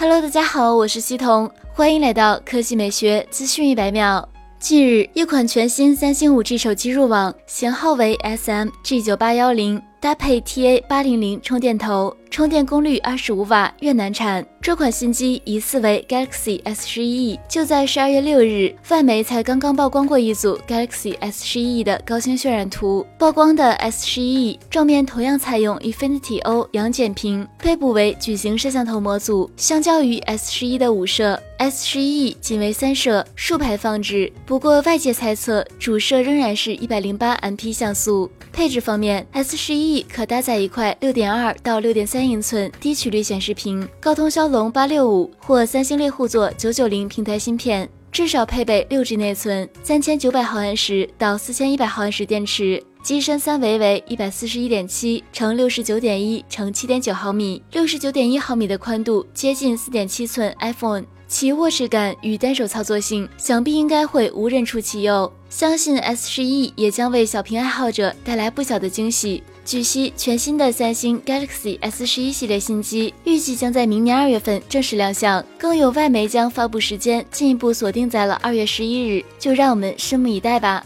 Hello，大家好，我是西彤，欢迎来到科技美学资讯一百秒。近日，一款全新三星 5G 手机入网，型号为 SM-G9810，搭配 TA800 充电头。充电功率二十五瓦，越南产。这款新机疑似为 Galaxy S 十一 E。就在十二月六日，外媒才刚刚曝光过一组 Galaxy S 十一 E 的高清渲染图。曝光的 S 十一 E 正面同样采用 Infinity O 阳剪屏，背部为矩形摄像头模组。相较于 S 十一的五摄，S 十一 E 仅为三摄，竖排放置。不过外界猜测，主摄仍然是一百零八 MP 像素。配置方面，S 十一 E 可搭载一块六点二到六点三。三英寸低曲率显示屏，高通骁龙八六五或三星猎户座九九零平台芯片，至少配备六 G 内存，三千九百毫安时到四千一百毫安时电池，机身三维为一百四十一点七乘六十九点一乘七点九毫米，六十九点一毫米的宽度接近四点七寸 iPhone，其握持感与单手操作性想必应该会无人出其右，相信 S 十一也将为小屏爱好者带来不小的惊喜。据悉，全新的三星 Galaxy S 十一系列新机预计将在明年二月份正式亮相，更有外媒将发布时间进一步锁定在了二月十一日，就让我们拭目以待吧。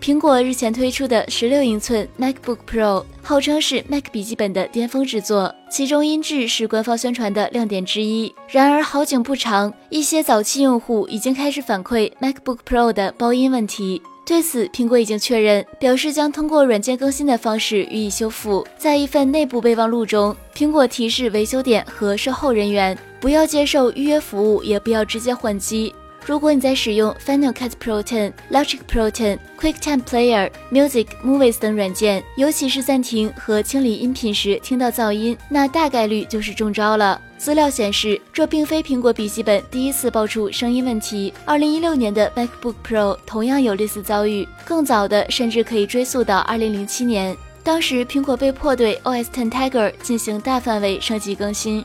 苹果日前推出的十六英寸 MacBook Pro 号称是 Mac 笔记本的巅峰之作，其中音质是官方宣传的亮点之一。然而好景不长，一些早期用户已经开始反馈 MacBook Pro 的包音问题。对此，苹果已经确认，表示将通过软件更新的方式予以修复。在一份内部备忘录中，苹果提示维修点和售后人员不要接受预约服务，也不要直接换机。如果你在使用 Final Cut Pro 10、Logic Pro 10、QuickTime Player、Music、Movies 等软件，尤其是暂停和清理音频时听到噪音，那大概率就是中招了。资料显示，这并非苹果笔记本第一次爆出声音问题。二零一六年的 MacBook Pro 同样有类似遭遇，更早的甚至可以追溯到二零零七年，当时苹果被迫对 OS X Tiger 进行大范围升级更新。